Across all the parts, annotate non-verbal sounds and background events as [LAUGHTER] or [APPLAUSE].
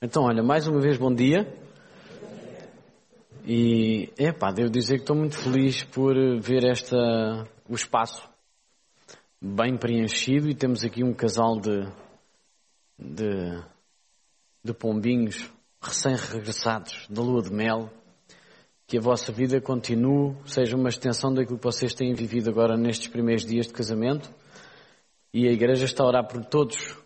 Então, olha, mais uma vez bom dia. E, epá, devo dizer que estou muito feliz por ver esta, o espaço bem preenchido e temos aqui um casal de, de, de pombinhos recém-regressados da lua de mel. Que a vossa vida continue, seja uma extensão daquilo que vocês têm vivido agora nestes primeiros dias de casamento. E a igreja está a orar por todos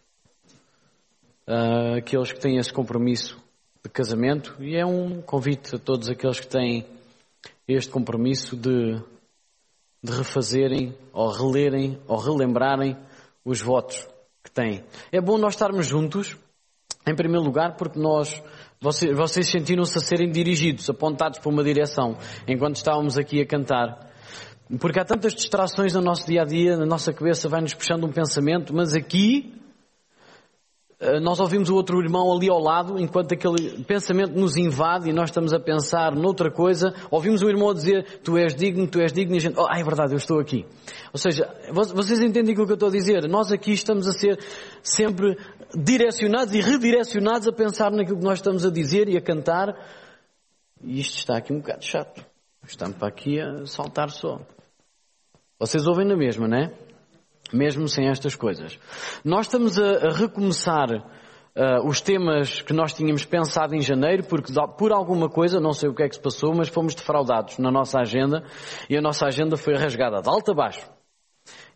uh, aqueles que têm esse compromisso de casamento e é um convite a todos aqueles que têm este compromisso de, de refazerem ou relerem ou relembrarem os votos que têm. É bom nós estarmos juntos, em primeiro lugar, porque nós, vocês, vocês sentiram-se a serem dirigidos, apontados para uma direção, enquanto estávamos aqui a cantar. Porque há tantas distrações no nosso dia a dia, na nossa cabeça vai-nos puxando um pensamento, mas aqui nós ouvimos o outro irmão ali ao lado, enquanto aquele pensamento nos invade e nós estamos a pensar noutra coisa, ouvimos o irmão dizer, tu és digno, tu és digno, e a gente, oh, é verdade, eu estou aqui. Ou seja, vocês entendem aquilo que eu estou a dizer? Nós aqui estamos a ser sempre direcionados e redirecionados a pensar naquilo que nós estamos a dizer e a cantar, e isto está aqui um bocado chato. Estamos para aqui a saltar só. Vocês ouvem na mesma, não é? Mesmo sem estas coisas. Nós estamos a, a recomeçar uh, os temas que nós tínhamos pensado em janeiro, porque por alguma coisa, não sei o que é que se passou, mas fomos defraudados na nossa agenda e a nossa agenda foi rasgada de alto a baixo.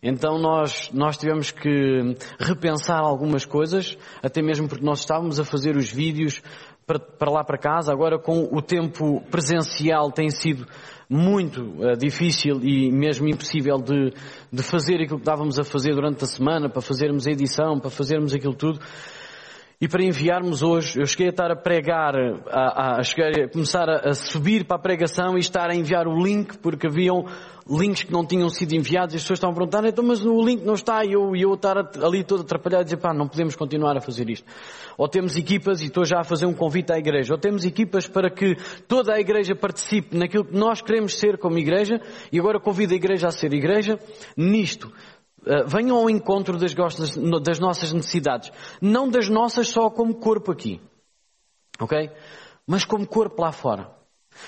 Então nós, nós tivemos que repensar algumas coisas, até mesmo porque nós estávamos a fazer os vídeos para, para lá para casa, agora com o tempo presencial tem sido muito uh, difícil e mesmo impossível de, de fazer aquilo que estávamos a fazer durante a semana, para fazermos a edição, para fazermos aquilo tudo. E para enviarmos hoje, eu cheguei a estar a pregar, a, a, a, a começar a, subir para a pregação e estar a enviar o link, porque haviam links que não tinham sido enviados e as pessoas estavam a perguntar, então mas o link não está e eu, eu estar ali todo atrapalhado e dizer, pá, não podemos continuar a fazer isto. Ou temos equipas, e estou já a fazer um convite à igreja, ou temos equipas para que toda a igreja participe naquilo que nós queremos ser como igreja, e agora convido a igreja a ser igreja, nisto. Eh, venham ao encontro das, das nossas necessidades. Não das nossas só como corpo aqui. Ok? Mas como corpo lá fora.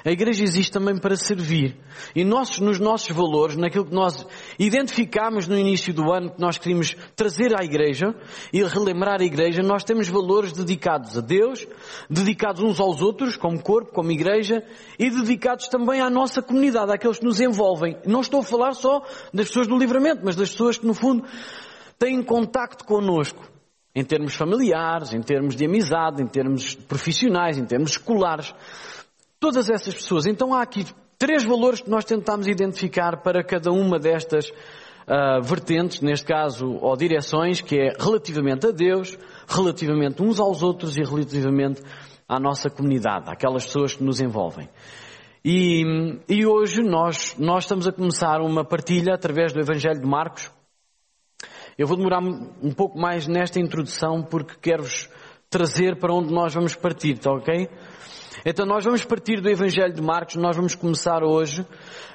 A igreja existe também para servir. E nós, nos nossos valores, naquilo que nós identificámos no início do ano, que nós queríamos trazer à igreja e relembrar a igreja, nós temos valores dedicados a Deus, dedicados uns aos outros, como corpo, como igreja, e dedicados também à nossa comunidade, àqueles que nos envolvem. Não estou a falar só das pessoas do livramento, mas das pessoas que, no fundo, têm contacto connosco. Em termos familiares, em termos de amizade, em termos profissionais, em termos escolares. Todas essas pessoas. Então há aqui três valores que nós tentamos identificar para cada uma destas uh, vertentes, neste caso, ou direções, que é relativamente a Deus, relativamente uns aos outros e relativamente à nossa comunidade, àquelas pessoas que nos envolvem. E, e hoje nós, nós estamos a começar uma partilha através do Evangelho de Marcos. Eu vou demorar um pouco mais nesta introdução porque quero-vos trazer para onde nós vamos partir, está ok? Então nós vamos partir do Evangelho de Marcos, nós vamos começar hoje,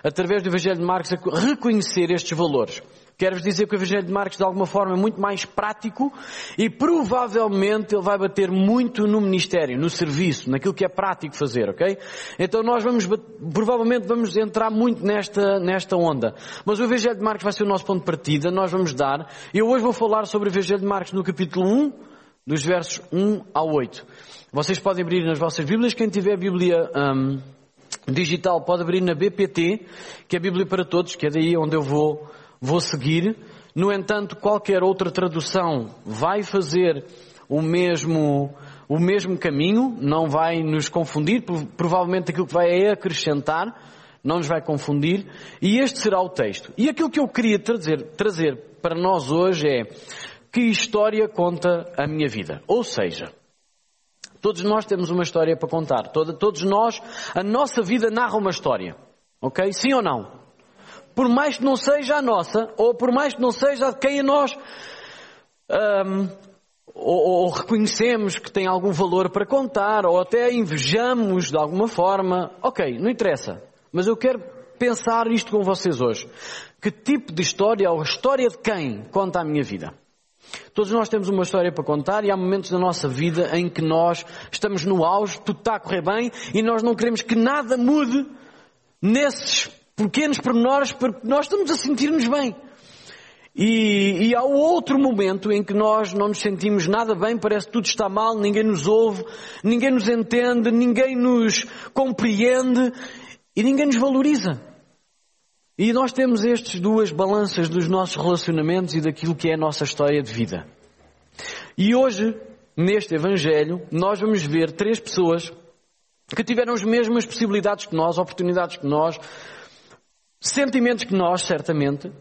através do Evangelho de Marcos, a reconhecer estes valores. Quero-vos dizer que o Evangelho de Marcos, de alguma forma, é muito mais prático e provavelmente ele vai bater muito no ministério, no serviço, naquilo que é prático fazer, ok? Então nós vamos, provavelmente vamos entrar muito nesta, nesta onda. Mas o Evangelho de Marcos vai ser o nosso ponto de partida, nós vamos dar. Eu hoje vou falar sobre o Evangelho de Marcos no capítulo 1, dos versos 1 ao 8. Vocês podem abrir nas vossas Bíblias, quem tiver Bíblia um, digital pode abrir na BPT, que é a Bíblia para Todos, que é daí onde eu vou, vou seguir. No entanto, qualquer outra tradução vai fazer o mesmo, o mesmo caminho, não vai nos confundir, provavelmente aquilo que vai é acrescentar, não nos vai confundir, e este será o texto. E aquilo que eu queria trazer, trazer para nós hoje é que história conta a minha vida. Ou seja, Todos nós temos uma história para contar. Todos nós, a nossa vida narra uma história. Ok? Sim ou não? Por mais que não seja a nossa, ou por mais que não seja de quem nós um, ou, ou, reconhecemos que tem algum valor para contar, ou até invejamos de alguma forma. Ok, não interessa. Mas eu quero pensar isto com vocês hoje. Que tipo de história, ou a história de quem conta a minha vida? Todos nós temos uma história para contar e há momentos da nossa vida em que nós estamos no auge, tudo está a correr bem e nós não queremos que nada mude nesses pequenos pormenores porque nós estamos a sentir-nos bem. E, e há outro momento em que nós não nos sentimos nada bem, parece que tudo está mal, ninguém nos ouve, ninguém nos entende, ninguém nos compreende e ninguém nos valoriza. E nós temos estas duas balanças dos nossos relacionamentos e daquilo que é a nossa história de vida. E hoje, neste Evangelho, nós vamos ver três pessoas que tiveram as mesmas possibilidades que nós, oportunidades que nós, sentimentos que nós, certamente,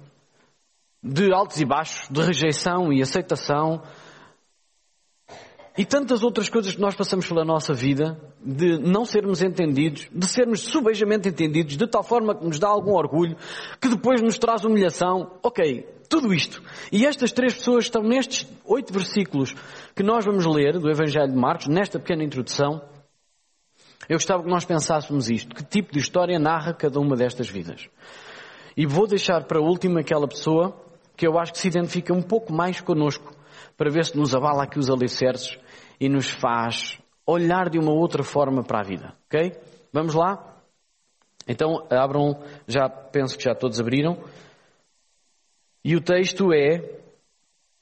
de altos e baixos, de rejeição e aceitação, e tantas outras coisas que nós passamos pela nossa vida, de não sermos entendidos, de sermos subejamente entendidos, de tal forma que nos dá algum orgulho, que depois nos traz humilhação. Ok, tudo isto. E estas três pessoas estão nestes oito versículos que nós vamos ler do Evangelho de Marcos, nesta pequena introdução. Eu gostava que nós pensássemos isto. Que tipo de história narra cada uma destas vidas? E vou deixar para a última aquela pessoa que eu acho que se identifica um pouco mais connosco, para ver se nos avala aqui os alicerces e nos faz olhar de uma outra forma para a vida. Ok? Vamos lá? Então abram, já penso que já todos abriram. E o texto é,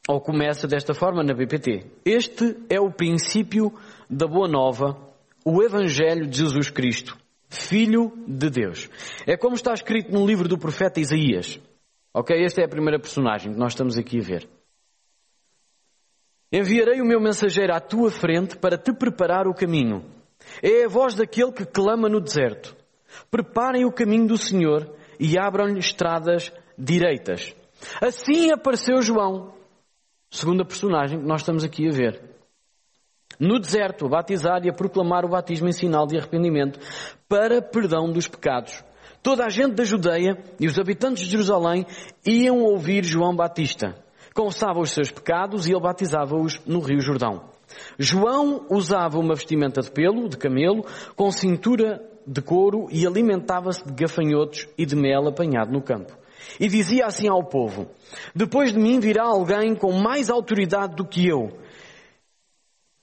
ou começa desta forma na BPT. Este é o princípio da Boa Nova, o Evangelho de Jesus Cristo, Filho de Deus. É como está escrito no livro do profeta Isaías. Ok? Esta é a primeira personagem que nós estamos aqui a ver. Enviarei o meu mensageiro à tua frente para te preparar o caminho. É a voz daquele que clama no deserto. Preparem o caminho do Senhor e abram-lhe estradas direitas. Assim apareceu João, segunda personagem que nós estamos aqui a ver. No deserto, a batizar e a proclamar o batismo em sinal de arrependimento para perdão dos pecados. Toda a gente da Judeia e os habitantes de Jerusalém iam ouvir João Batista. Confessava os seus pecados e ele batizava-os no Rio Jordão. João usava uma vestimenta de pelo, de camelo, com cintura de couro e alimentava-se de gafanhotos e de mel apanhado no campo. E dizia assim ao povo, depois de mim virá alguém com mais autoridade do que eu,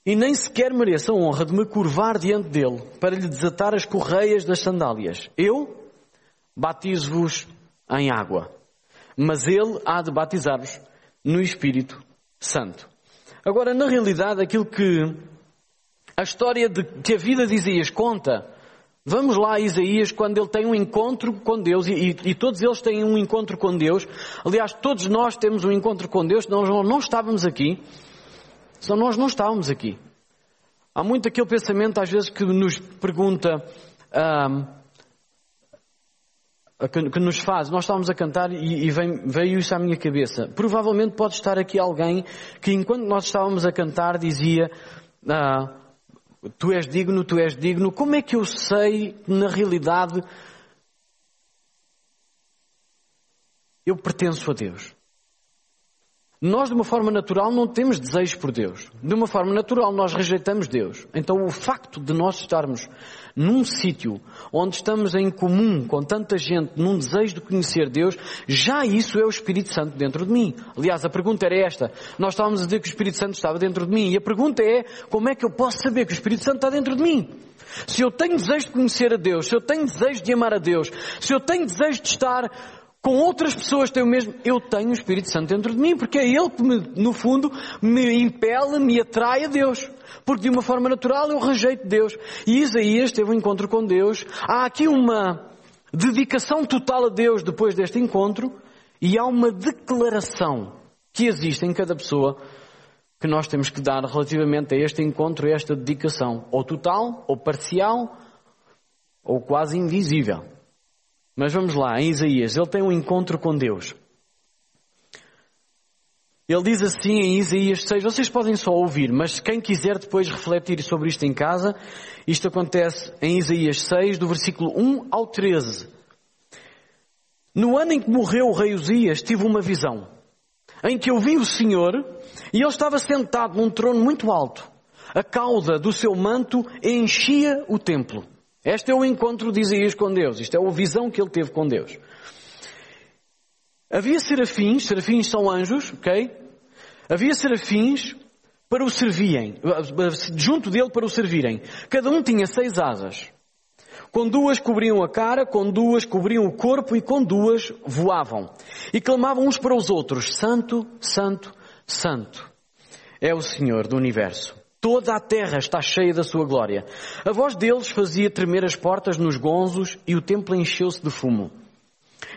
e nem sequer mereço a honra de me curvar diante dele para lhe desatar as correias das sandálias. Eu batizo-vos em água, mas ele há de batizar-vos no Espírito Santo. Agora, na realidade, aquilo que a história de, que a vida de Isaías conta, vamos lá a Isaías quando ele tem um encontro com Deus, e, e, todos eles têm um encontro com Deus. Aliás, todos nós temos um encontro com Deus, nós não, estávamos aqui, só nós não estávamos aqui. Há muito aquele pensamento, às vezes, que nos pergunta, ah, que, que, nos faz. Nós estávamos a cantar e, e vem, veio isso à minha cabeça. Provavelmente pode estar aqui alguém que enquanto nós estávamos a cantar dizia ah, Tu és digno, tu és digno. Como é que eu sei que na realidade eu pertenço a Deus? Nós, de uma forma natural, não temos desejos por Deus. De uma forma natural, nós rejeitamos Deus. Então, o facto de nós estarmos num sítio onde estamos em comum com tanta gente, num desejo de conhecer Deus, já isso é o Espírito Santo dentro de mim. Aliás, a pergunta era esta. Nós estávamos a dizer que o Espírito Santo estava dentro de mim. E a pergunta é, como é que eu posso saber que o Espírito Santo está dentro de mim? Se eu tenho desejo de conhecer a Deus, se eu tenho desejo de amar a Deus, se eu tenho desejo de estar com outras pessoas têm o mesmo, eu tenho o Espírito Santo dentro de mim, porque é Ele que, me, no fundo, me impele, me atrai a Deus. Porque de uma forma natural eu rejeito Deus. E Isaías teve um encontro com Deus. Há aqui uma dedicação total a Deus depois deste encontro e há uma declaração que existe em cada pessoa que nós temos que dar relativamente a este encontro, a esta dedicação, ou total, ou parcial, ou quase invisível. Mas vamos lá, em Isaías, ele tem um encontro com Deus. Ele diz assim em Isaías 6, vocês podem só ouvir, mas quem quiser depois refletir sobre isto em casa, isto acontece em Isaías 6, do versículo 1 ao 13. No ano em que morreu o rei Uzias, tive uma visão, em que eu vi o Senhor, e ele estava sentado num trono muito alto. A cauda do seu manto enchia o templo. Este é o encontro de Isaías com Deus. Isto é a visão que ele teve com Deus. Havia serafins, serafins são anjos, ok? Havia serafins para o servirem, junto dele para o servirem. Cada um tinha seis asas. Com duas cobriam a cara, com duas cobriam o corpo e com duas voavam. E clamavam uns para os outros, Santo, Santo, Santo. É o Senhor do Universo. Toda a terra está cheia da sua glória. A voz deles fazia tremer as portas nos gonzos e o templo encheu-se de fumo.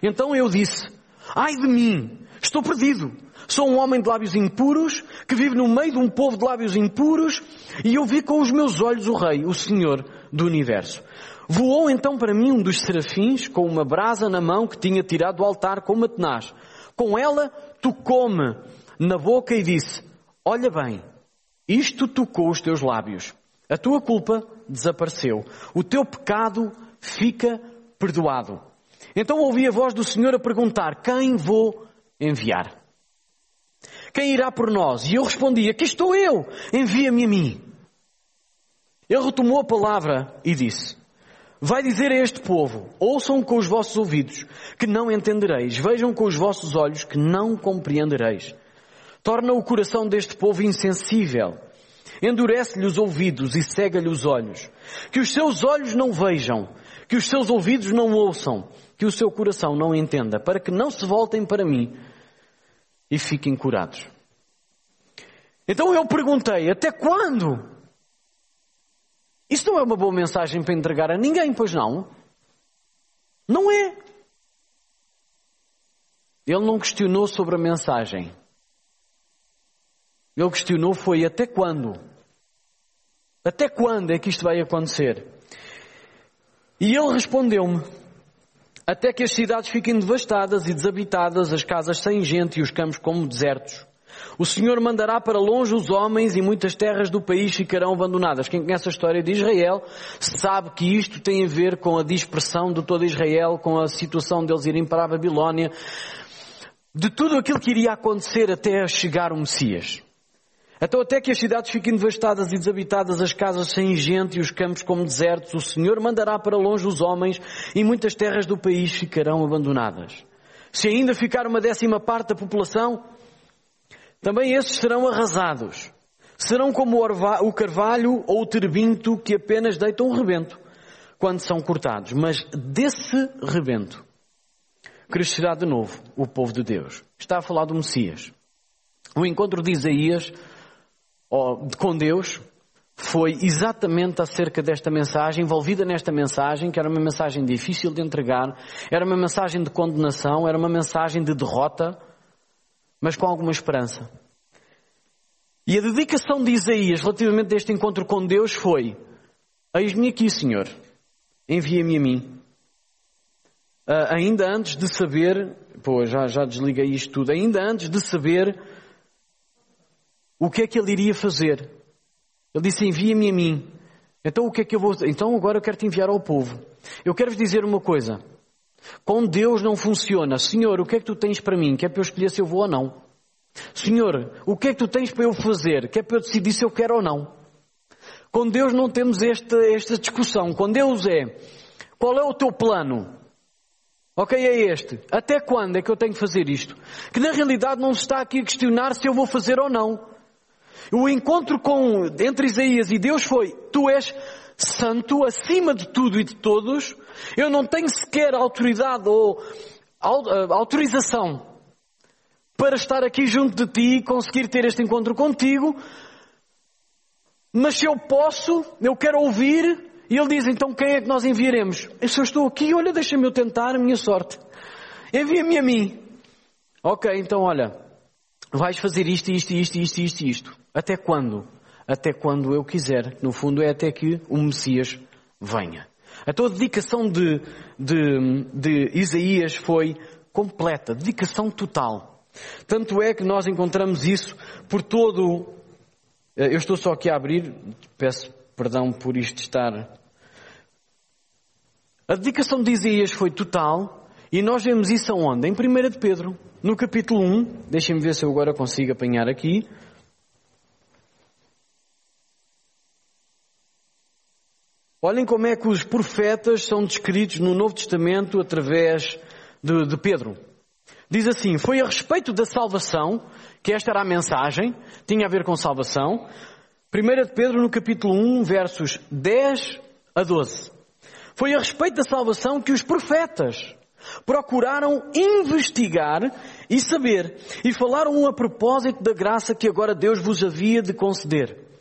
Então eu disse, ai de mim, estou perdido. Sou um homem de lábios impuros, que vive no meio de um povo de lábios impuros, e eu vi com os meus olhos o Rei, o Senhor do Universo. Voou então para mim um dos serafins com uma brasa na mão que tinha tirado do altar com uma tenaz. Com ela tocou-me na boca e disse, olha bem, isto tocou os teus lábios. A tua culpa desapareceu. O teu pecado fica perdoado. Então ouvi a voz do Senhor a perguntar, quem vou enviar? Quem irá por nós? E eu respondi, aqui estou eu, envia-me a mim. Ele retomou a palavra e disse, Vai dizer a este povo, ouçam com os vossos ouvidos, que não entendereis, vejam com os vossos olhos, que não compreendereis. Torna o coração deste povo insensível, endurece-lhe os ouvidos e cega-lhe os olhos. Que os seus olhos não vejam, que os seus ouvidos não ouçam, que o seu coração não entenda, para que não se voltem para mim e fiquem curados. Então eu perguntei, até quando? Isso não é uma boa mensagem para entregar a ninguém, pois não? Não é. Ele não questionou sobre a mensagem. Ele questionou foi até quando? Até quando é que isto vai acontecer? E ele respondeu-me: Até que as cidades fiquem devastadas e desabitadas, as casas sem gente e os campos como desertos. O Senhor mandará para longe os homens e muitas terras do país ficarão abandonadas. Quem conhece a história de Israel sabe que isto tem a ver com a dispersão de todo Israel, com a situação deles irem para a Babilónia, de tudo aquilo que iria acontecer até chegar o Messias. Então até que as cidades fiquem devastadas e desabitadas, as casas sem gente e os campos como desertos, o Senhor mandará para longe os homens e muitas terras do país ficarão abandonadas. Se ainda ficar uma décima parte da população, também esses serão arrasados. Serão como o carvalho ou o terebinto que apenas deitam um rebento quando são cortados. Mas desse rebento crescerá de novo o povo de Deus. Está a falar do Messias. O encontro de Isaías com Deus foi exatamente acerca desta mensagem, envolvida nesta mensagem, que era uma mensagem difícil de entregar, era uma mensagem de condenação, era uma mensagem de derrota, mas com alguma esperança. E a dedicação de Isaías relativamente a este encontro com Deus foi: Eis-me aqui, Senhor, envia-me a mim. Uh, ainda antes de saber, pô, já, já desliguei isto tudo, ainda antes de saber o que é que ele iria fazer. Ele disse: Envia-me a mim. Então o que é que eu vou. Então agora eu quero te enviar ao povo. Eu quero vos dizer uma coisa. Com Deus não funciona. Senhor, o que é que tu tens para mim? Quer para eu escolher se eu vou ou não? Senhor, o que é que tu tens para eu fazer? Quer para eu decidir se eu quero ou não? Com Deus não temos esta, esta discussão. Com Deus é, qual é o teu plano? Ok, é este. Até quando é que eu tenho que fazer isto? Que na realidade não se está aqui a questionar se eu vou fazer ou não. O encontro com, entre Isaías e Deus foi, tu és santo acima de tudo e de todos, eu não tenho sequer autoridade ou eh, autorização para estar aqui junto de ti e conseguir ter este encontro contigo. Mas se eu posso, eu quero ouvir. E ele diz, então quem é que nós enviaremos? Eu estou aqui, olha, deixa-me eu tentar a minha sorte. Envia-me a mim. Ok, então olha, vais fazer isto, isto, isto, isto, isto, isto. Até quando? Até quando eu quiser. No fundo é até que o Messias venha. A dedicação de, de, de Isaías foi completa, dedicação total. Tanto é que nós encontramos isso por todo. Eh, eu estou só aqui a abrir, peço perdão por isto estar. A dedicação de Isaías foi total e nós vemos isso aonde? Em 1 de Pedro, no capítulo 1. Deixem-me ver se eu agora consigo apanhar aqui. Olhem como é que os profetas são descritos no Novo Testamento através de, de Pedro. Diz assim: Foi a respeito da salvação, que esta era a mensagem, tinha a ver com salvação. 1 de Pedro, no capítulo 1, versos 10 a 12. Foi a respeito da salvação que os profetas procuraram investigar e saber, e falaram a propósito da graça que agora Deus vos havia de conceder.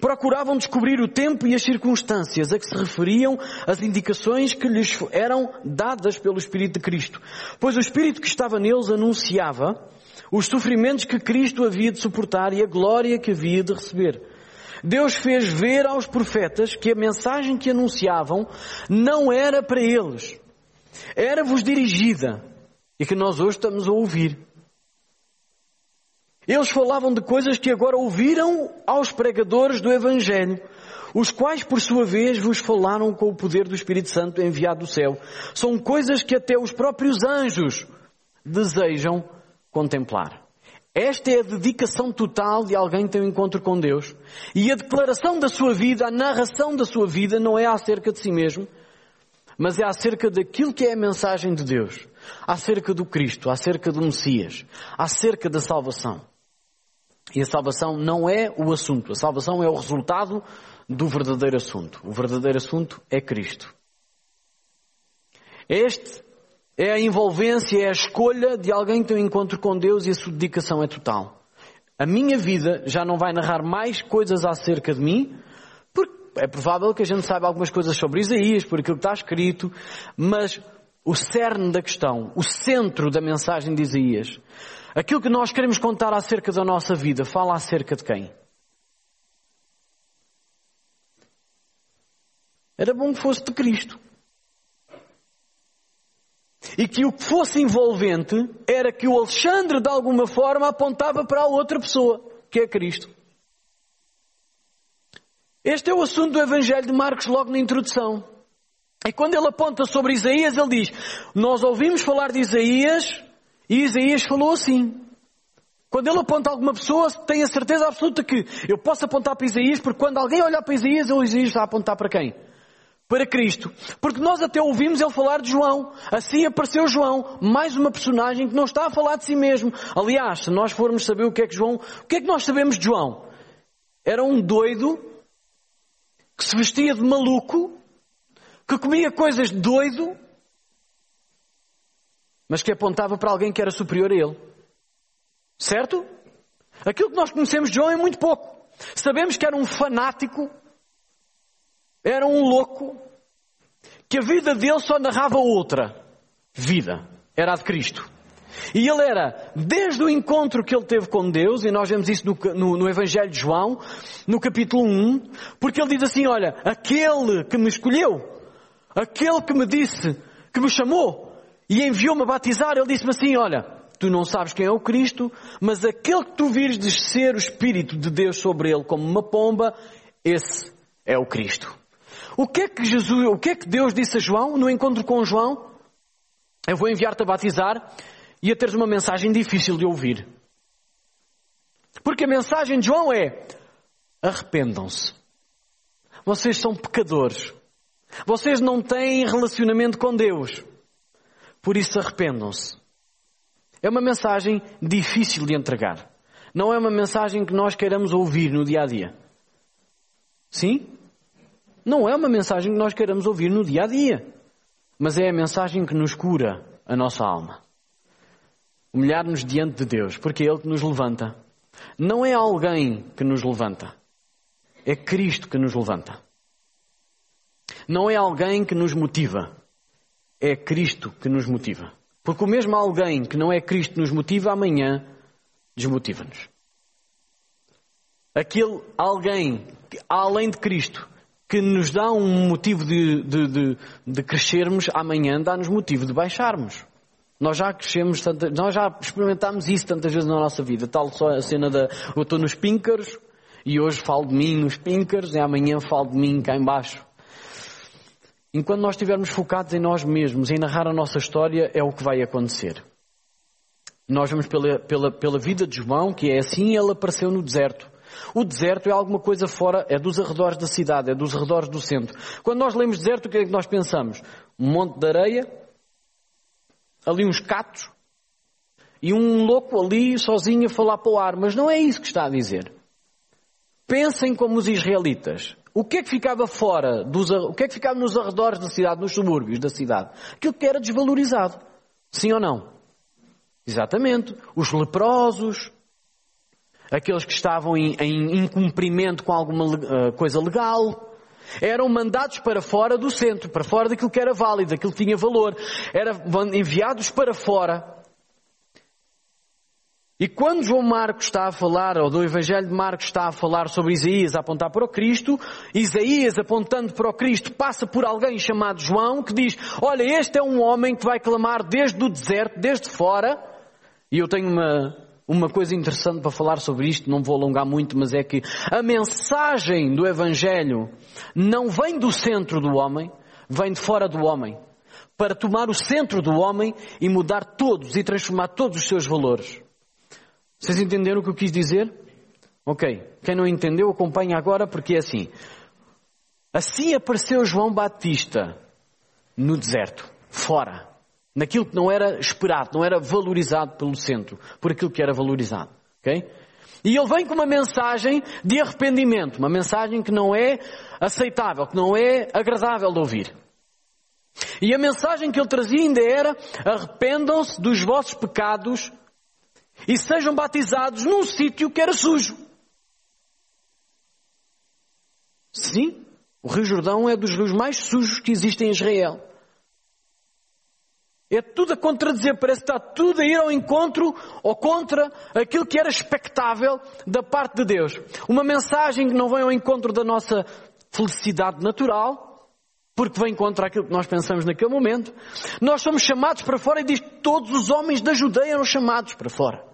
Procuravam descobrir o tempo e as circunstâncias a que se referiam as indicações que lhes eram dadas pelo Espírito de Cristo, pois o Espírito que estava neles anunciava os sofrimentos que Cristo havia de suportar e a glória que havia de receber. Deus fez ver aos profetas que a mensagem que anunciavam não era para eles, era-vos dirigida e que nós hoje estamos a ouvir. Eles falavam de coisas que agora ouviram aos pregadores do Evangelho, os quais, por sua vez, vos falaram com o poder do Espírito Santo enviado do céu. São coisas que até os próprios anjos desejam contemplar. Esta é a dedicação total de alguém que tem um encontro com Deus. E a declaração da sua vida, a narração da sua vida, não é acerca de si mesmo, mas é acerca daquilo que é a mensagem de Deus, acerca do Cristo, acerca do Messias, acerca da salvação. E a salvação não é o assunto, a salvação é o resultado do verdadeiro assunto. O verdadeiro assunto é Cristo. Este é a envolvência, é a escolha de alguém que tem um encontro com Deus e a sua dedicação é total. A minha vida já não vai narrar mais coisas acerca de mim, é provável que a gente saiba algumas coisas sobre Isaías, por aquilo que está escrito, mas o cerne da questão, o centro da mensagem de Isaías, Aquilo que nós queremos contar acerca da nossa vida, fala acerca de quem? Era bom que fosse de Cristo. E que o que fosse envolvente era que o Alexandre, de alguma forma, apontava para a outra pessoa, que é Cristo. Este é o assunto do Evangelho de Marcos logo na introdução. E quando ele aponta sobre Isaías, ele diz: Nós ouvimos falar de Isaías e Isaías falou assim. Quando ele aponta alguma pessoa, tem a certeza absoluta que eu posso apontar para Isaías, porque quando alguém olhar para Isaías, o Isaías está a apontar para quem? Para Cristo. Porque nós até ouvimos ele falar de João. Assim apareceu João, mais uma personagem que não está a falar de si mesmo. Aliás, se nós formos saber o que é que João, o que é que nós sabemos de João? Era um doido que se vestia de maluco, que comia coisas de doido, mas que apontava para alguém que era superior a ele. Certo? Aquilo que nós conhecemos de João é muito pouco. Sabemos que era um fanático, era um louco, que a vida dele só narrava outra vida, era a de Cristo. E ele era, desde o encontro que ele teve com Deus, e nós vemos isso no, no, no, Evangelho de João, no capítulo 1, porque ele diz assim: Olha, aquele que me escolheu, aquele que me disse, que me chamou, e enviou-me a batizar, ele disse-me assim, olha, tu não sabes quem é o Cristo, mas aquele que tu vires descer o Espírito de Deus sobre ele como uma pomba, esse é o Cristo. O que é que Jesus, o que é que Deus disse a João no encontro com João? Eu vou enviar-te a batizar e a teres uma mensagem difícil de ouvir. Porque a mensagem de João é: arrependam-se. Vocês são pecadores. Vocês não têm relacionamento com Deus. Por isso arrependam-se. É uma mensagem difícil de entregar. Não é uma mensagem que nós queiramos ouvir no dia a dia. Sim? Não é uma mensagem que nós queiramos ouvir no dia a dia. Mas é a mensagem que nos cura a nossa alma. Humilhar-nos diante de Deus, porque é Ele que nos levanta. Não é alguém que nos levanta. É Cristo que nos levanta. Não é alguém que nos motiva é Cristo que nos motiva. Porque o mesmo alguém que não é Cristo que nos motiva, amanhã desmotiva-nos. Aquele alguém, além de Cristo, que nos dá um motivo de, de, de, de crescermos, amanhã dá-nos motivo de baixarmos. Nós já crescemos, nós já experimentámos isso tantas vezes na nossa vida. Tal só a cena da eu estou nos píncaros e hoje falo de mim nos píncaros e amanhã falo de mim cá embaixo. Enquanto nós estivermos focados em nós mesmos, em narrar a nossa história, é o que vai acontecer. Nós vemos pela, pela, pela vida de João que é assim ele apareceu no deserto. O deserto é alguma coisa fora, é dos arredores da cidade, é dos arredores do centro. Quando nós lemos deserto, o que é que nós pensamos? Um monte de areia, ali uns catos, e um louco ali sozinho a falar para o ar, mas não é isso que está a dizer. Pensem como os israelitas. O que é que ficava fora dos, o que é que ficava nos arredores da cidade, nos subúrbios da cidade? Aquilo que era desvalorizado. Sim ou não? Exatamente. Os leprosos, aqueles que estavam em, em incumprimento com alguma uh, coisa legal, eram mandados para fora do centro, para fora daquilo que era válido, daquilo que tinha valor. Eram enviados para fora. E quando João Marcos está a falar, ou do Evangelho de Marcos está a falar sobre Isaías a apontar para o Cristo, Isaías apontando para o Cristo passa por alguém chamado João que diz, olha, este é um homem que vai clamar desde o deserto, desde fora, e eu tenho uma, uma coisa interessante para falar sobre isto, não vou alongar muito, mas é que a mensagem do Evangelho não vem do centro do homem, vem de fora do homem. Para tomar o centro do homem e mudar todos e transformar todos os seus valores. Vocês entenderam o que eu quis dizer? Ok. Quem não entendeu, acompanha agora porque é assim. Assim apareceu João Batista no deserto, fora naquilo que não era esperado, não era valorizado pelo centro, por aquilo que era valorizado. ok? E ele vem com uma mensagem de arrependimento, uma mensagem que não é aceitável, que não é agradável de ouvir. E a mensagem que ele trazia ainda era: arrependam-se dos vossos pecados e sejam batizados num sítio que era sujo. Sim, o Rio Jordão é dos rios mais sujos que existem em Israel. É tudo a contradizer, parece que está tudo a ir ao encontro ou contra aquilo que era expectável da parte de Deus. Uma mensagem que não vem ao encontro da nossa felicidade natural, porque vem contra aquilo que nós pensamos naquele momento. Nós somos chamados para fora e diz que todos os homens da Judeia eram chamados para fora.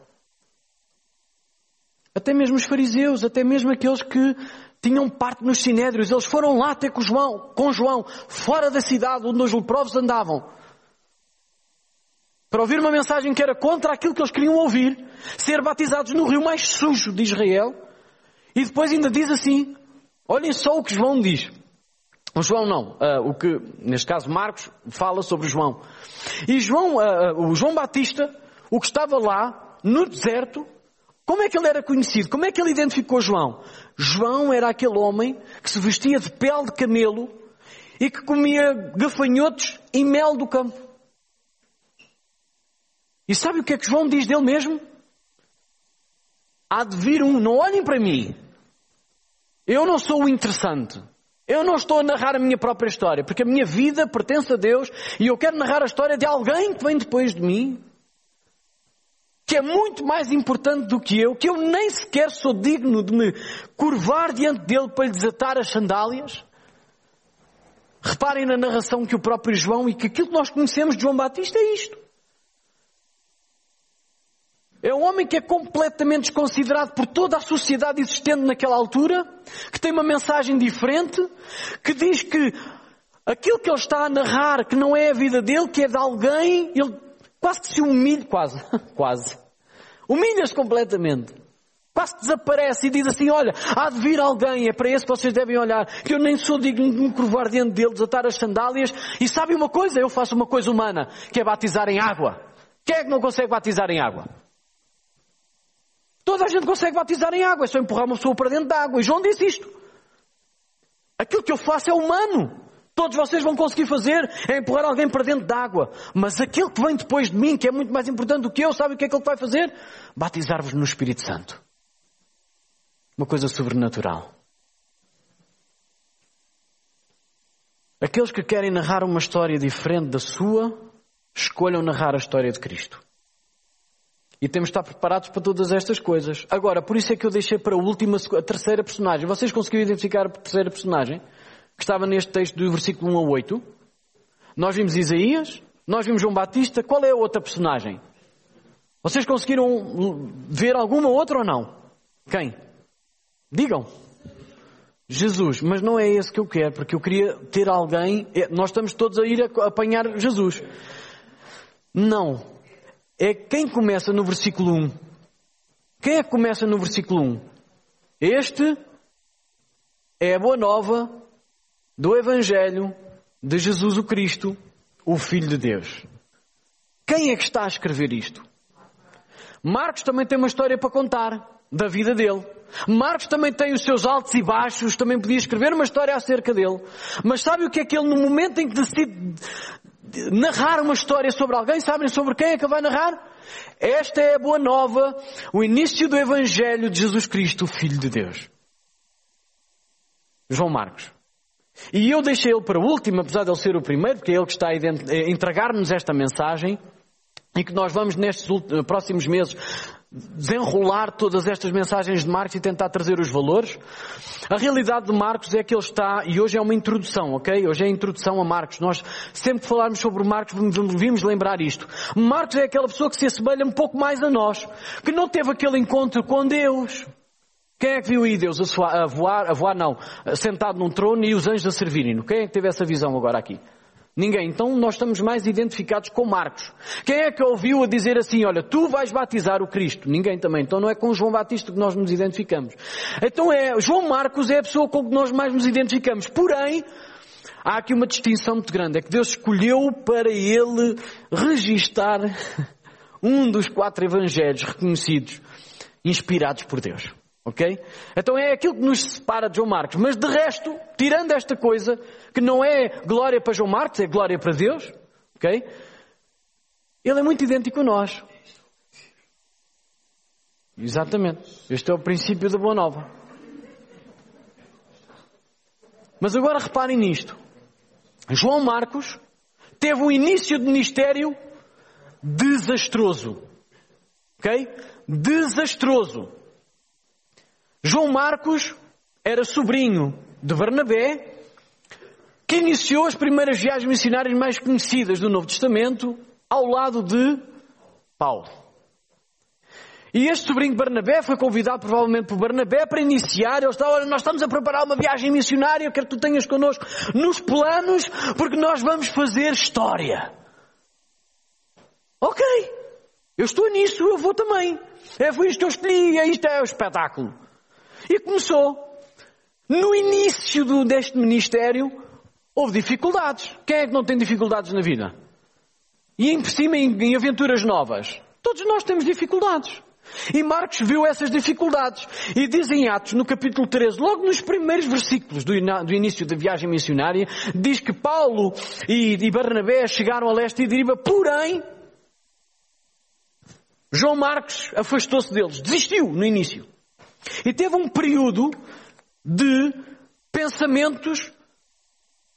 Até mesmo os fariseus, até mesmo aqueles que tinham parte nos sinédrios, eles foram lá até com João, com João, fora da cidade onde os leprosos andavam para ouvir uma mensagem que era contra aquilo que eles queriam ouvir, ser batizados no rio mais sujo de Israel, e depois ainda diz assim, olhem só o que João diz. O João não, uh, o que, neste caso Marcos, fala sobre João. E João, uh, o João Batista, o que estava lá, no deserto, como é que ele era conhecido? Como é que ele identificou João? João era aquele homem que se vestia de pele de camelo e que comia gafanhotos e mel do campo. E sabe o que é que João diz dele mesmo? Há de vir um, não olhem para mim. Eu não sou o interessante. Eu não estou a narrar a minha própria história, porque a minha vida pertence a Deus e eu quero narrar a história de alguém que vem depois de mim, que é muito mais importante do que eu, que eu nem sequer sou digno de me curvar diante dele para lhe desatar as sandálias. Reparem na narração que o próprio João e que aquilo que nós conhecemos de João Batista é isto. É um homem que é completamente desconsiderado por toda a sociedade existente naquela altura, que tem uma mensagem diferente, que diz que aquilo que ele está a narrar, que não é a vida dele, que é de alguém, ele quase que se humilha, quase, [LAUGHS] quase, humilha-se completamente. Quase desaparece e diz assim, olha, há de vir alguém, é para esse que vocês devem olhar, que eu nem sou digno de me curvar dentro dele, desatar as sandálias, e sabe uma coisa? Eu faço uma coisa humana, que é batizar em água. Quem é que não consegue batizar em água? Toda a gente consegue batizar em água, é só empurrar uma pessoa para dentro da água. E João disse isto. Aquilo que eu faço é humano. Todos vocês vão conseguir fazer é empurrar alguém para dentro da água. Mas aquele que vem depois de mim, que é muito mais importante do que eu, sabe o que é que ele vai fazer? Batizar-vos no Espírito Santo. Uma coisa sobrenatural. Aqueles que querem narrar uma história diferente da sua, escolham narrar a história de Cristo. E temos de estar preparados para todas estas coisas. Agora, por isso é que eu deixei para a última, a terceira personagem. Vocês conseguiram identificar a terceira personagem? Que estava neste texto do versículo 1 a 8. Nós vimos Isaías, nós vimos João Batista. Qual é a outra personagem? Vocês conseguiram ver alguma outra ou não? Quem? Digam. Jesus, mas não é esse que eu quero, porque eu queria ter alguém. É, nós estamos todos a ir apanhar Jesus. Não é quem começa no versículo 1. Quem é que começa no versículo 1? Este é a boa nova do Evangelho de Jesus o Cristo, o Filho de Deus. Quem é que está a escrever isto? Marcos também tem uma história para contar da vida dele. Marcos também tem os seus altos e baixos, também podia escrever uma história acerca dele. Mas sabe o que é que ele, no momento em que decide narrar uma história sobre alguém, sabem sobre quem é que vai narrar? Esta é a boa nova, o início do Evangelho de Jesus Cristo, o Filho de Deus. João Marcos. E eu deixei ele para o último, apesar de ele ser o primeiro, porque é ele que está a entregar-nos esta mensagem e que nós vamos nestes próximos meses desenrolar todas estas mensagens de Marcos e tentar trazer os valores. A realidade de Marcos é que ele está, e hoje é uma introdução, ok? Hoje é a introdução a Marcos. Nós, sempre que falarmos sobre Marcos, vimos lembrar isto. Marcos é aquela pessoa que se assemelha um pouco mais a nós, que não teve aquele encontro com Deus. Quem é que viu aí Deus a voar, a voar não, sentado num trono e os anjos a servirem-no? Quem é que teve essa visão agora aqui? Ninguém. Então nós estamos mais identificados com Marcos. Quem é que ouviu a dizer assim, olha, tu vais batizar o Cristo? Ninguém também. Então não é com João Batista que nós nos identificamos. Então é, João Marcos é a pessoa com que nós mais nos identificamos. Porém, há aqui uma distinção muito grande. É que Deus escolheu para ele registar [LAUGHS] um dos quatro evangelhos reconhecidos, inspirados por Deus. Ok? Então é aquilo que nos separa de João Marcos. Mas de resto, tirando esta coisa, que não é glória para João Marcos, é glória para Deus, ok? Ele é muito idêntico a nós. Exatamente. Este é o princípio da Boa Nova. Mas agora reparem nisto. João Marcos teve um início de ministério desastroso. Ok? Desastroso. João Marcos era sobrinho de Barnabé, que iniciou as primeiras viagens missionárias mais conhecidas do Novo Testamento, ao lado de Paulo. E este sobrinho de Barnabé foi convidado provavelmente por Barnabé para iniciar. Ele está, olha, nós estamos a preparar uma viagem missionária, quero que tu tenhas connosco nos planos, porque nós vamos fazer história. Ok, eu estou nisso, eu vou também. É foi isto que eu escolhi, é isto é o espetáculo. E começou. No início do, deste ministério, houve dificuldades. Quem é que não tem dificuldades na vida? E por cima em, em aventuras novas. Todos nós temos dificuldades. E Marcos viu essas dificuldades. E diz em Atos, no capítulo 13, logo nos primeiros versículos do, início da viagem missionária, diz que Paulo e, e Barnabé chegaram a leste e deriva, porém, João Marcos afastou-se deles, desistiu no início. E teve um período de pensamentos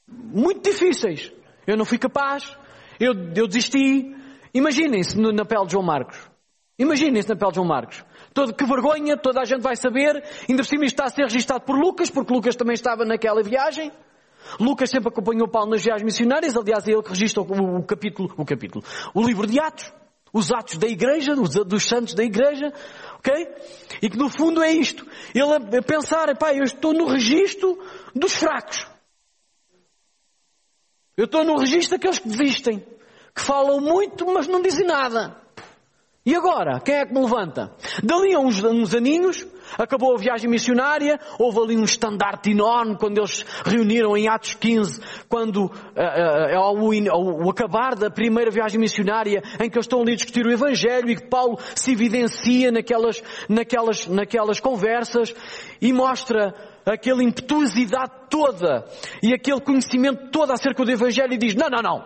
muito difíceis. Eu não fui capaz, eu, eu desisti. Imaginem-se na pele de João Marcos. Imaginem-se na pele de João Marcos. Todo, que vergonha, toda a gente vai saber. Ainda por cima está a ser registado por Lucas, porque Lucas também estava naquela viagem. Lucas sempre acompanhou Paulo nas viagens missionárias, aliás é ele que registra o, o capítulo, o capítulo, o livro de Atos, os Atos da Igreja, dos, santos da Igreja, ok? E que no fundo é isto. Ele pensar, pá, eu estou no registro dos fracos. Eu estou no registro daqueles que desistem, que falam muito, mas não dizem nada. E agora? Quem é que me levanta? Dali a uns, uns aninhos, acabou a viagem missionária, houve ali um estandarte enorme quando eles reuniram em Atos 15, quando, uh, uh, acabar da primeira viagem missionária, em que eles estão ali a discutir o Evangelho e que Paulo se evidencia naquelas, naquelas, naquelas conversas e mostra aquela impetuosidade toda e aquele conhecimento todo acerca do Evangelho e diz, não, não, não,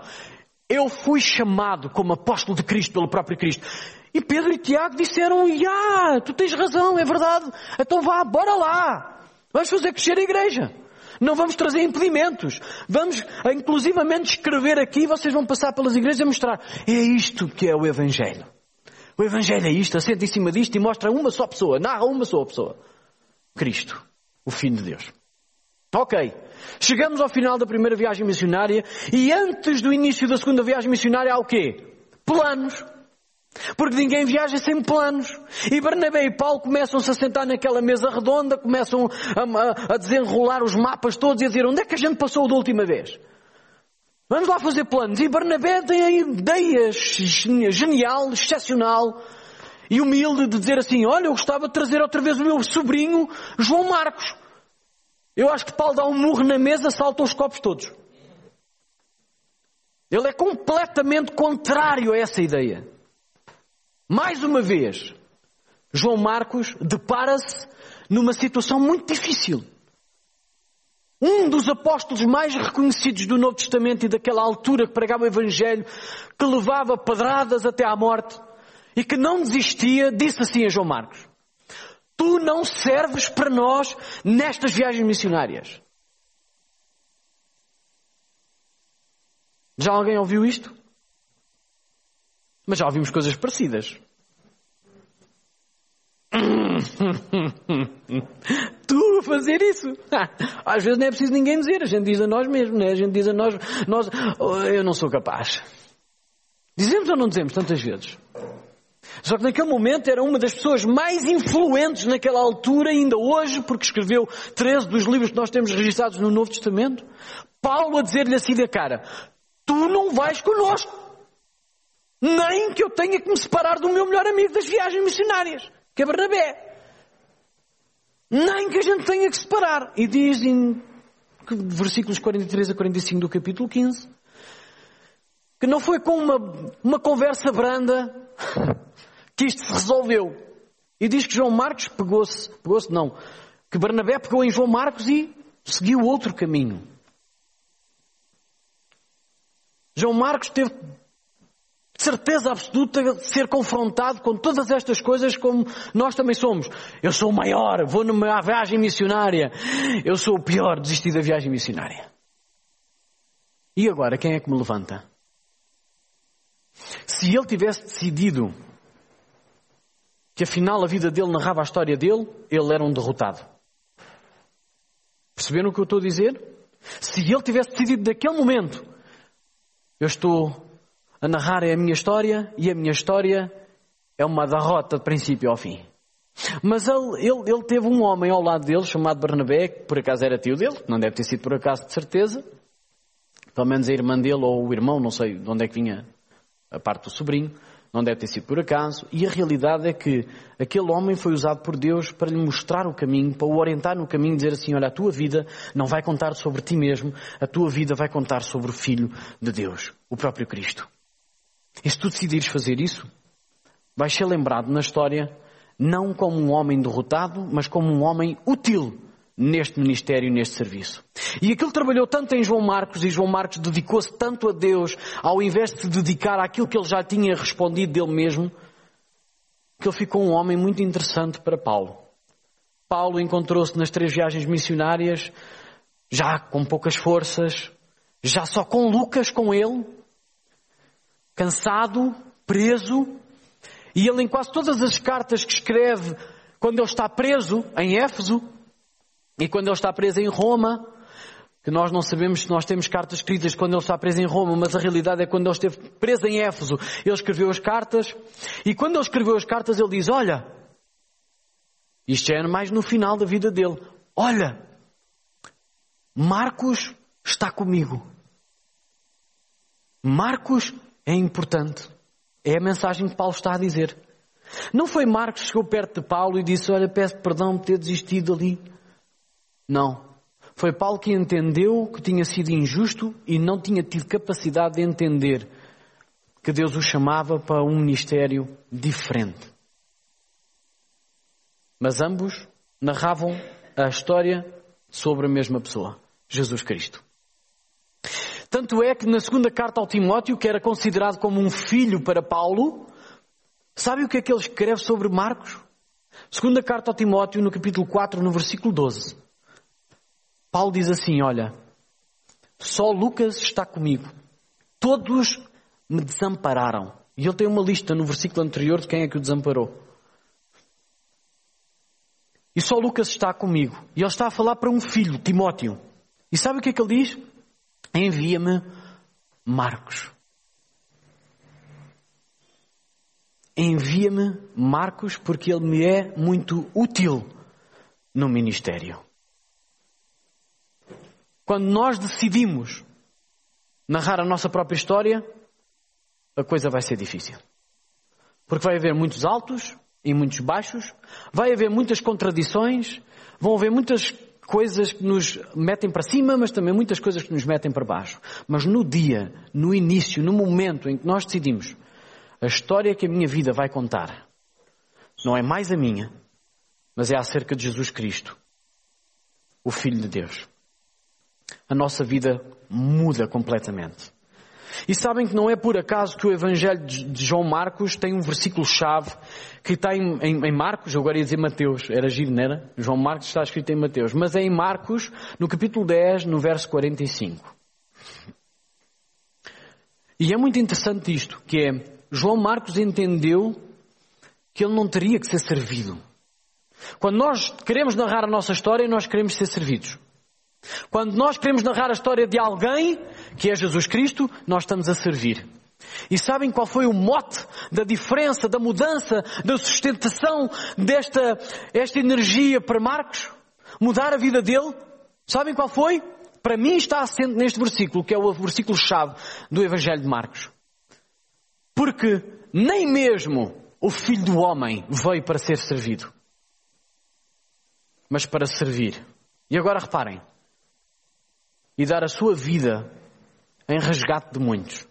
eu fui chamado como apóstolo de Cristo pelo próprio Cristo. E Pedro e Tiago disseram, ah, tu tens razão, é verdade. Então vá, bora lá. Vamos fazer crescer a igreja. Não vamos trazer impedimentos. Vamos, inclusivamente, escrever aqui, vocês vão passar pelas igrejas e mostrar. É isto que é o Evangelho. O Evangelho é isto, assenta em cima disto e mostra uma só pessoa, narra uma só pessoa. Cristo, o Filho de Deus. Ok. Chegamos ao final da primeira viagem missionária e antes do início da segunda viagem missionária há o quê? Planos. Porque ninguém viaja sem planos. E Barnabé e Paulo começam-se a sentar naquela mesa redonda, começam a, a, desenrolar os mapas todos e a dizer onde é que a gente passou da última vez. Vamos lá fazer planos. E Barnabé tem a ideia genial, excepcional e humilde de dizer assim, olha, eu gostava de trazer outra vez o meu sobrinho João Marcos. Eu acho que Paulo dá um murro na mesa, salta os copos todos. Ele é completamente contrário a essa ideia. Mais uma vez, João Marcos depara-se numa situação muito difícil. Um dos apóstolos mais reconhecidos do Novo Testamento e daquela altura que pregava o Evangelho, que levava pedradas até à morte e que não desistia, disse assim a João Marcos: Tu não serves para nós nestas viagens missionárias. Já alguém ouviu isto? Mas já ouvimos coisas parecidas. [LAUGHS] tu a fazer isso. [LAUGHS] Às vezes não é preciso ninguém dizer, a gente diz a nós mesmos, né? a gente diz a nós, nós, oh, eu não sou capaz. Dizemos ou não dizemos tantas vezes? Só que naquele momento era uma das pessoas mais influentes naquela altura, ainda hoje, porque escreveu 13 dos livros que nós temos registrados no Novo Testamento. Paulo a dizer-lhe assim da cara: Tu não vais conosco. Nem que eu tenha que me separar do meu melhor amigo das viagens missionárias que é Bernabé. Nem que a gente tenha que separar. E diz em versículos 43 a 45 do capítulo 15 que não foi com uma, uma conversa branda [LAUGHS] que isto se resolveu. E diz que João Marcos pegou-se, pegou-se não, que Bernabé pegou em João Marcos e seguiu outro caminho. João Marcos teve certeza absoluta de ser confrontado com todas estas coisas como nós também somos. Eu sou o maior, vou numa viagem missionária. Eu sou o pior, desisti da viagem missionária. E agora, quem é que me levanta? Se ele tivesse decidido que afinal a vida dele narrava a história dele, ele era um derrotado. Perceberam o que eu estou a dizer? Se ele tivesse decidido naquele momento, eu estou a narrar é a minha história e a minha história é uma derrota de princípio ao fim. Mas ele, ele, ele, teve um homem ao lado dele chamado Bernabé, que por acaso era tio dele, não deve ter sido por acaso de certeza. Pelo menos a irmã dele ou o irmão, não sei de onde é que vinha a parte do sobrinho, não deve ter sido por acaso. E a realidade é que aquele homem foi usado por Deus para lhe mostrar o caminho, para o orientar no caminho, dizer assim: Olha, a tua vida não vai contar sobre ti mesmo, a tua vida vai contar sobre o Filho de Deus, o próprio Cristo. E se tu decidires fazer isso, vais ser lembrado na história não como um homem derrotado, mas como um homem útil neste ministério, neste serviço. E aquilo trabalhou tanto em João Marcos, e João Marcos dedicou-se tanto a Deus, ao invés de se dedicar àquilo que ele já tinha respondido dele mesmo, que ele ficou um homem muito interessante para Paulo. Paulo encontrou-se nas três viagens missionárias, já com poucas forças, já só com Lucas com ele, cansado, preso, e ele em quase todas as cartas que escreve, quando ele está preso em Éfeso, e quando ele está preso em Roma, que nós não sabemos se nós temos cartas escritas quando ele está preso em Roma, mas a realidade é que quando ele esteve preso em Éfeso, ele escreveu as cartas, e quando ele escreveu as cartas, ele diz: Olha, isto já é mais no final da vida dele, olha, Marcos está comigo. Marcos é importante. É a mensagem que Paulo está a dizer. Não foi Marcos que chegou perto de Paulo e disse: Olha, peço perdão por ter desistido ali. Não. Foi Paulo que entendeu que tinha sido injusto e não tinha tido capacidade de entender que Deus o chamava para um ministério diferente. Mas ambos narravam a história sobre a mesma pessoa, Jesus Cristo. Tanto é que na segunda carta ao Timóteo, que era considerado como um filho para Paulo, sabe o que é que ele escreve sobre Marcos? Segunda carta ao Timóteo, no capítulo 4, no versículo 12. Paulo diz assim: Olha, só Lucas está comigo. Todos me desampararam. E ele tem uma lista no versículo anterior de quem é que o desamparou. E só Lucas está comigo. E ele está a falar para um filho, Timóteo. E sabe o que é que ele diz? Envia-me Marcos. Envia-me Marcos porque ele me é muito útil no ministério. Quando nós decidimos narrar a nossa própria história, a coisa vai ser difícil. Porque vai haver muitos altos e muitos baixos, vai haver muitas contradições, vão haver muitas coisas que nos metem para cima, mas também muitas coisas que nos metem para baixo. Mas no dia, no início, no momento em que nós decidimos, A história que a minha vida vai contar não é mais a minha, mas é acerca de Jesus Cristo, o Filho de Deus. A nossa vida muda completamente. E sabem que não é por acaso que o Evangelho de João Marcos tem um versículo-chave que está em, em, em, Marcos, eu agora ia dizer Mateus, era giro, não era? João Marcos está escrito em Mateus, mas é em Marcos, no capítulo 10, no verso 45. E é muito interessante isto, que é, João Marcos entendeu que ele não teria que ser servido. Quando nós queremos narrar a nossa história, nós queremos ser servidos. Quando nós queremos narrar a história de alguém, que é Jesus Cristo, nós estamos a servir. E sabem qual foi o mote da diferença, da mudança, da sustentação desta esta energia para Marcos? Mudar a vida dele? Sabem qual foi? Para mim está assente neste versículo, que é o versículo-chave do Evangelho de Marcos. Porque nem mesmo o Filho do Homem veio para ser servido, mas para servir. E agora reparem, e dar a sua vida em resgate de muitos.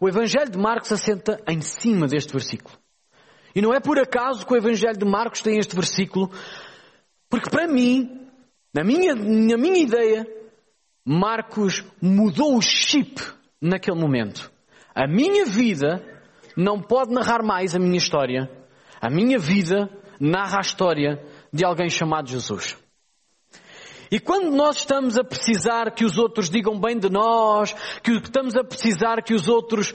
O Evangelho de Marcos assenta em cima deste versículo. E não é por acaso que o Evangelho de Marcos tem este versículo, porque para mim, na minha, na minha ideia, Marcos mudou o chip naquele momento. A minha vida não pode narrar mais a minha história. A minha vida narra a história de alguém chamado Jesus. E quando nós estamos a precisar que os outros digam bem de nós, que estamos a precisar que os outros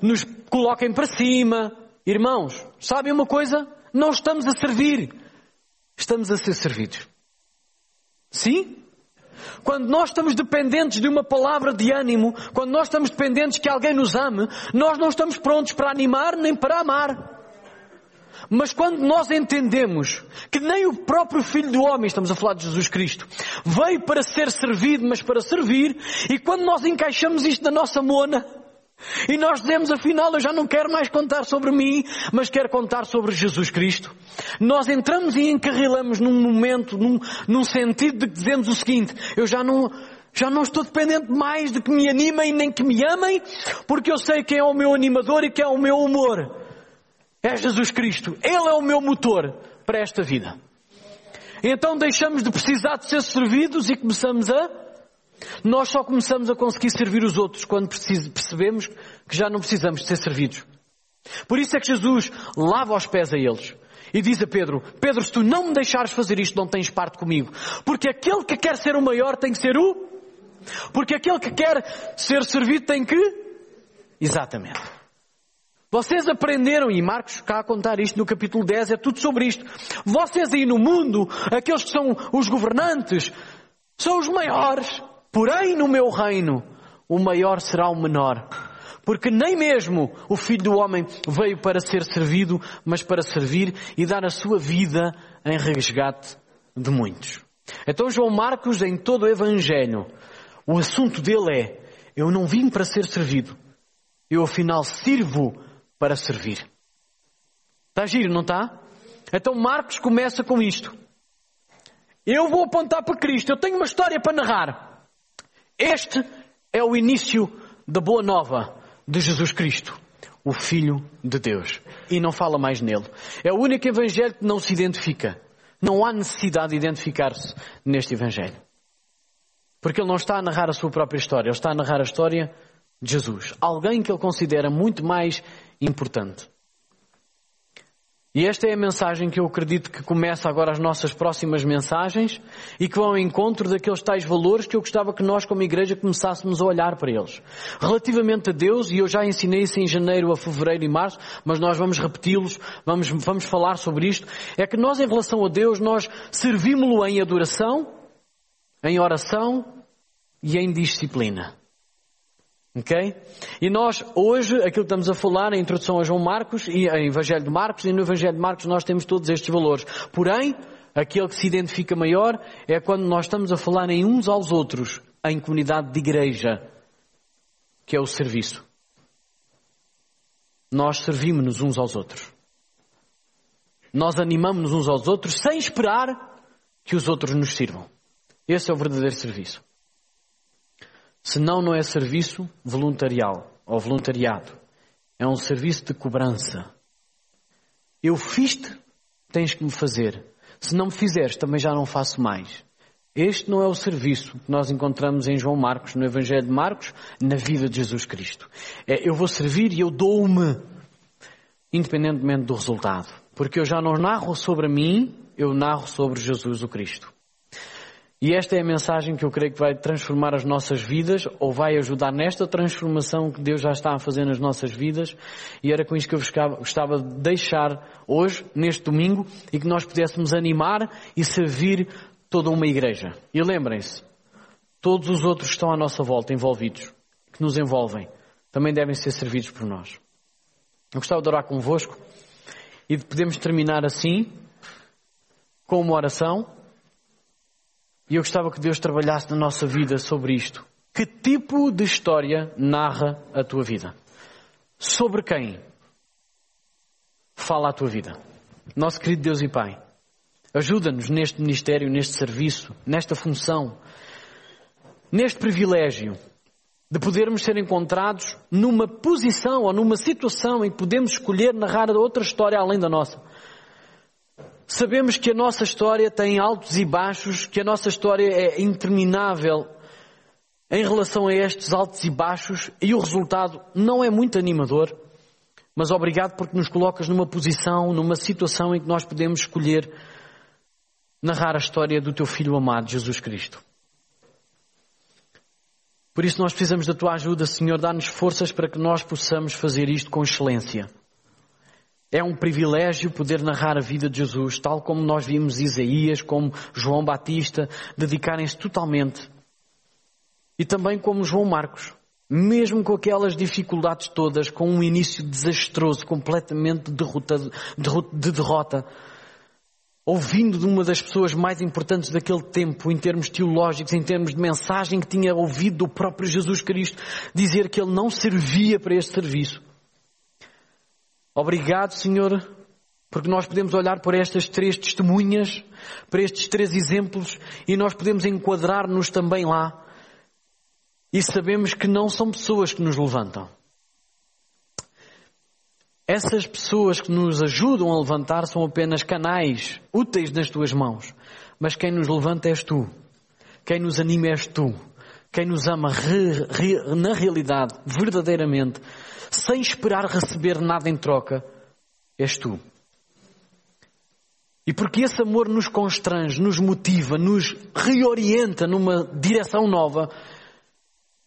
nos coloquem para cima, irmãos, sabem uma coisa? Não estamos a servir, estamos a ser servidos. Sim? Quando nós estamos dependentes de uma palavra de ânimo, quando nós estamos dependentes que alguém nos ame, nós não estamos prontos para animar nem para amar. Mas quando nós entendemos que nem o próprio Filho do Homem, estamos a falar de Jesus Cristo, veio para ser servido, mas para servir, e quando nós encaixamos isto na nossa mona, e nós dizemos afinal eu já não quero mais contar sobre mim, mas quero contar sobre Jesus Cristo, nós entramos e encarrilamos num momento, num, num sentido de que dizemos o seguinte, eu já não, já não estou dependente mais de que me animem nem que me amem, porque eu sei quem é o meu animador e quem é o meu humor. É Jesus Cristo. Ele é o meu motor para esta vida. Então deixamos de precisar de ser servidos e começamos a. Nós só começamos a conseguir servir os outros quando percebemos que já não precisamos de ser servidos. Por isso é que Jesus lava os pés a eles. E diz a Pedro, Pedro, se tu não me deixares fazer isto, não tens parte comigo. Porque aquele que quer ser o maior tem que ser o... Porque aquele que quer ser servido tem que... Exatamente. Vocês aprenderam, e Marcos cá a contar isto no capítulo 10, é tudo sobre isto. Vocês aí no mundo, aqueles que são os governantes, são os maiores. Porém, no meu reino, o maior será o menor. Porque nem mesmo o Filho do Homem veio para ser servido, mas para servir e dar a sua vida em resgate de muitos. Então João Marcos, em todo o Evangelho, o assunto dele é, eu não vim para ser servido, eu afinal sirvo para servir. Está giro, não está? Então Marcos começa com isto. Eu vou apontar para Cristo, eu tenho uma história para narrar. Este é o início da boa nova de Jesus Cristo, o Filho de Deus. E não fala mais nele. É o único evangelho que não se identifica. Não há necessidade de identificar-se neste evangelho. Porque ele não está a narrar a sua própria história, ele está a narrar a história Jesus. Alguém que ele considera muito mais importante. E esta é a mensagem que eu acredito que começa agora as nossas próximas mensagens e que vão ao encontro daqueles tais valores que eu gostava que nós, como igreja, começássemos a olhar para eles. Relativamente a Deus, e eu já ensinei isso em janeiro, a fevereiro e março, mas nós vamos repeti-los, vamos, vamos falar sobre isto, é que nós, em relação a Deus, nós servimos-lo em adoração, em oração e em disciplina. Ok? E nós, hoje, aquilo que estamos a falar, a introdução a João Marcos e a Evangelho de Marcos, e no Evangelho de Marcos nós temos todos estes valores. Porém, aquele que se identifica maior é quando nós estamos a falar em uns aos outros, em comunidade de igreja, que é o serviço. Nós servimos-nos uns aos outros. Nós animamos-nos uns aos outros sem esperar que os outros nos sirvam. Esse é o verdadeiro serviço. Senão não é serviço voluntarial ou voluntariado. É um serviço de cobrança. Eu fiz-te, tens que me fazer. Se não me fizeres, também já não faço mais. Este não é o serviço que nós encontramos em João Marcos, no Evangelho de Marcos, na vida de Jesus Cristo. É eu vou servir e eu dou-me, independentemente do resultado. Porque eu já não narro sobre mim, eu narro sobre Jesus o Cristo. E esta é a mensagem que eu creio que vai transformar as nossas vidas, ou vai ajudar nesta transformação que Deus já está a fazer nas nossas vidas. E era com isto que eu gostava de deixar hoje, neste domingo, e que nós pudéssemos animar e servir toda uma igreja. E lembrem-se, todos os outros que estão à nossa volta envolvidos, que nos envolvem, também devem ser servidos por nós. Eu gostava de orar convosco e de podermos terminar assim, com uma oração. E eu gostava que Deus trabalhasse na nossa vida sobre isto. Que tipo de história narra a tua vida? Sobre quem fala a tua vida? Nosso querido Deus e Pai, ajuda-nos neste ministério, neste serviço, nesta função, neste privilégio de podermos ser encontrados numa posição ou numa situação em que podemos escolher narrar outra história além da nossa. Sabemos que a nossa história tem altos e baixos, que a nossa história é interminável em relação a estes altos e baixos e o resultado não é muito animador. Mas obrigado porque nos colocas numa posição, numa situação em que nós podemos escolher narrar a história do teu filho amado, Jesus Cristo. Por isso nós precisamos da tua ajuda, Senhor, dá-nos forças para que nós possamos fazer isto com excelência. É um privilégio poder narrar a vida de Jesus, tal como nós vimos Isaías, como João Batista, dedicarem-se totalmente. E também como João Marcos, mesmo com aquelas dificuldades todas, com um início desastroso, completamente derrotado, de derrota, ouvindo de uma das pessoas mais importantes daquele tempo, em termos teológicos, em termos de mensagem que tinha ouvido do próprio Jesus Cristo, dizer que ele não servia para este serviço. Obrigado, Senhor, porque nós podemos olhar por estas três testemunhas, para estes três exemplos, e nós podemos enquadrar-nos também lá. E sabemos que não são pessoas que nos levantam. Essas pessoas que nos ajudam a levantar são apenas canais úteis nas tuas mãos. Mas quem nos levanta és tu. Quem nos anima és tu. Quem nos ama re, re, na realidade, verdadeiramente, sem esperar receber nada em troca, és tu. E porque esse amor nos constrange, nos motiva, nos reorienta numa direção nova,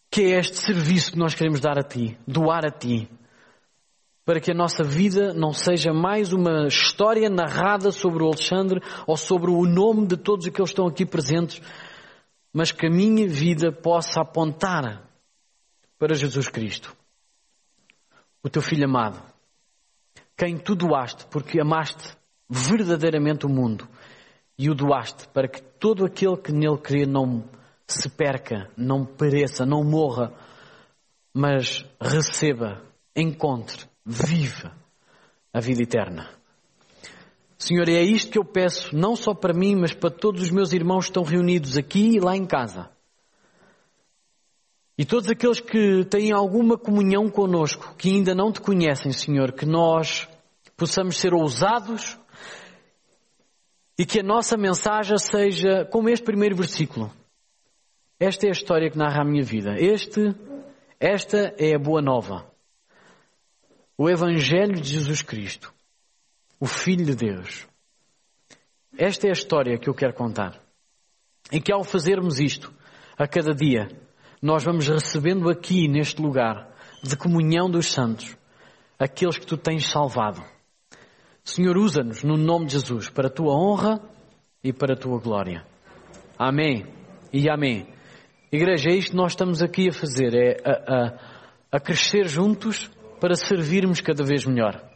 que é este serviço que nós queremos dar a Ti, doar a Ti, para que a nossa vida não seja mais uma história narrada sobre o Alexandre ou sobre o nome de todos aqueles que estão aqui presentes, mas que a minha vida possa apontar para Jesus Cristo o teu filho amado, quem tu doaste, porque amaste verdadeiramente o mundo e o doaste para que todo aquele que nele crê não se perca, não pereça, não morra, mas receba, encontre, viva a vida eterna. Senhor, é isto que eu peço, não só para mim, mas para todos os meus irmãos que estão reunidos aqui e lá em casa. E todos aqueles que têm alguma comunhão conosco, que ainda não te conhecem, Senhor, que nós possamos ser ousados e que a nossa mensagem seja como este primeiro versículo. Esta é a história que narra a minha vida. Este, esta é a boa nova. O Evangelho de Jesus Cristo, o Filho de Deus. Esta é a história que eu quero contar. E que ao fazermos isto, a cada dia, nós vamos recebendo aqui, neste lugar, de comunhão dos santos, aqueles que tu tens salvado. Senhor, usa-nos no nome de Jesus para a tua honra e para a tua glória. Amém e amém. Igreja, é isto que nós estamos aqui a fazer, é a, a, a crescer juntos para servirmos cada vez melhor.